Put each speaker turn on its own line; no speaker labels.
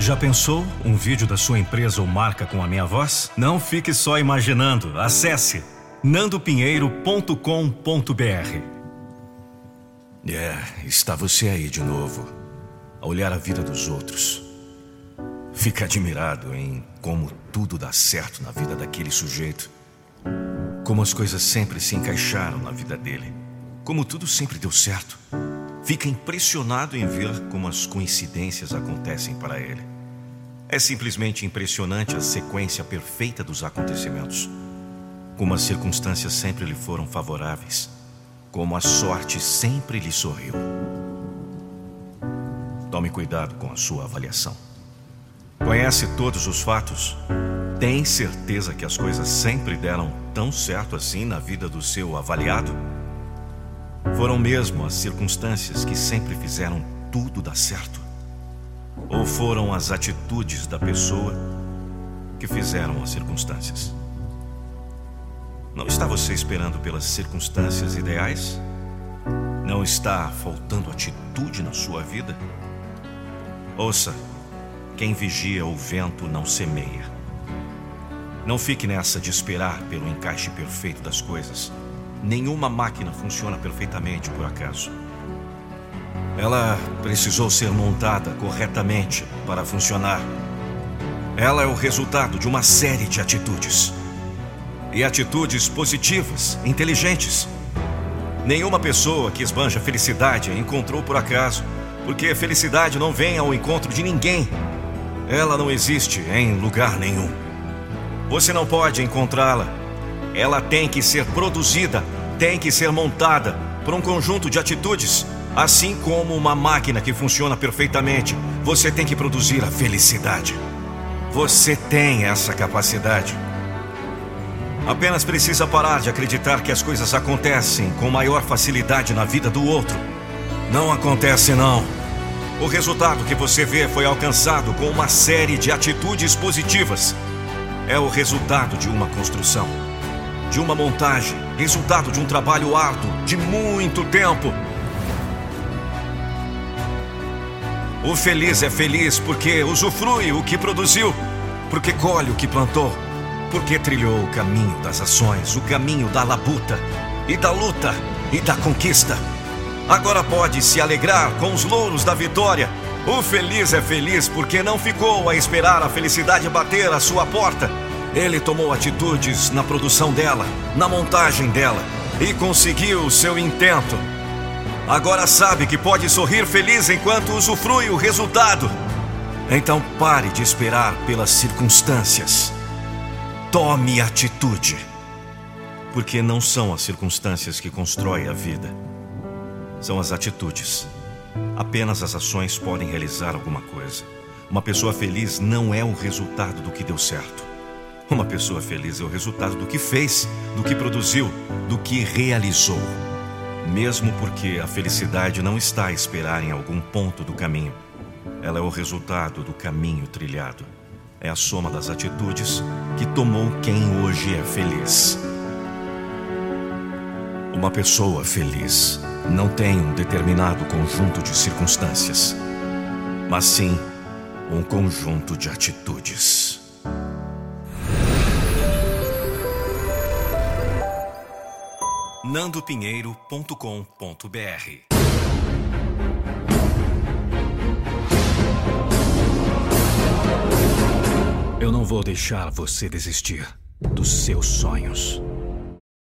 Já pensou um vídeo da sua empresa ou marca com a minha voz? Não fique só imaginando. Acesse nandopinheiro.com.br.
É, está você aí de novo, a olhar a vida dos outros. Fica admirado em como tudo dá certo na vida daquele sujeito. Como as coisas sempre se encaixaram na vida dele. Como tudo sempre deu certo. Fica impressionado em ver como as coincidências acontecem para ele. É simplesmente impressionante a sequência perfeita dos acontecimentos. Como as circunstâncias sempre lhe foram favoráveis. Como a sorte sempre lhe sorriu. Tome cuidado com a sua avaliação. Conhece todos os fatos? Tem certeza que as coisas sempre deram tão certo assim na vida do seu avaliado? Foram mesmo as circunstâncias que sempre fizeram tudo dar certo? Ou foram as atitudes da pessoa que fizeram as circunstâncias? Não está você esperando pelas circunstâncias ideais? Não está faltando atitude na sua vida? Ouça, quem vigia o vento não semeia. Não fique nessa de esperar pelo encaixe perfeito das coisas. Nenhuma máquina funciona perfeitamente por acaso. Ela precisou ser montada corretamente para funcionar. Ela é o resultado de uma série de atitudes. E atitudes positivas, inteligentes. Nenhuma pessoa que esbanja felicidade a encontrou por acaso, porque felicidade não vem ao encontro de ninguém. Ela não existe em lugar nenhum. Você não pode encontrá-la. Ela tem que ser produzida, tem que ser montada por um conjunto de atitudes. Assim como uma máquina que funciona perfeitamente, você tem que produzir a felicidade. Você tem essa capacidade. Apenas precisa parar de acreditar que as coisas acontecem com maior facilidade na vida do outro. Não acontece, não. O resultado que você vê foi alcançado com uma série de atitudes positivas. É o resultado de uma construção, de uma montagem, resultado de um trabalho árduo de muito tempo. O feliz é feliz porque usufrui o que produziu, porque colhe o que plantou, porque trilhou o caminho das ações, o caminho da labuta e da luta e da conquista. Agora pode se alegrar com os louros da vitória. O feliz é feliz porque não ficou a esperar a felicidade bater à sua porta. Ele tomou atitudes na produção dela, na montagem dela e conseguiu o seu intento. Agora sabe que pode sorrir feliz enquanto usufrui o resultado. Então pare de esperar pelas circunstâncias. Tome atitude. Porque não são as circunstâncias que constroem a vida, são as atitudes. Apenas as ações podem realizar alguma coisa. Uma pessoa feliz não é o resultado do que deu certo. Uma pessoa feliz é o resultado do que fez, do que produziu, do que realizou. Mesmo porque a felicidade não está a esperar em algum ponto do caminho. Ela é o resultado do caminho trilhado. É a soma das atitudes que tomou quem hoje é feliz. Uma pessoa feliz não tem um determinado conjunto de circunstâncias, mas sim um conjunto de atitudes.
nandopinheiro.com.br Eu não vou deixar você desistir dos seus sonhos.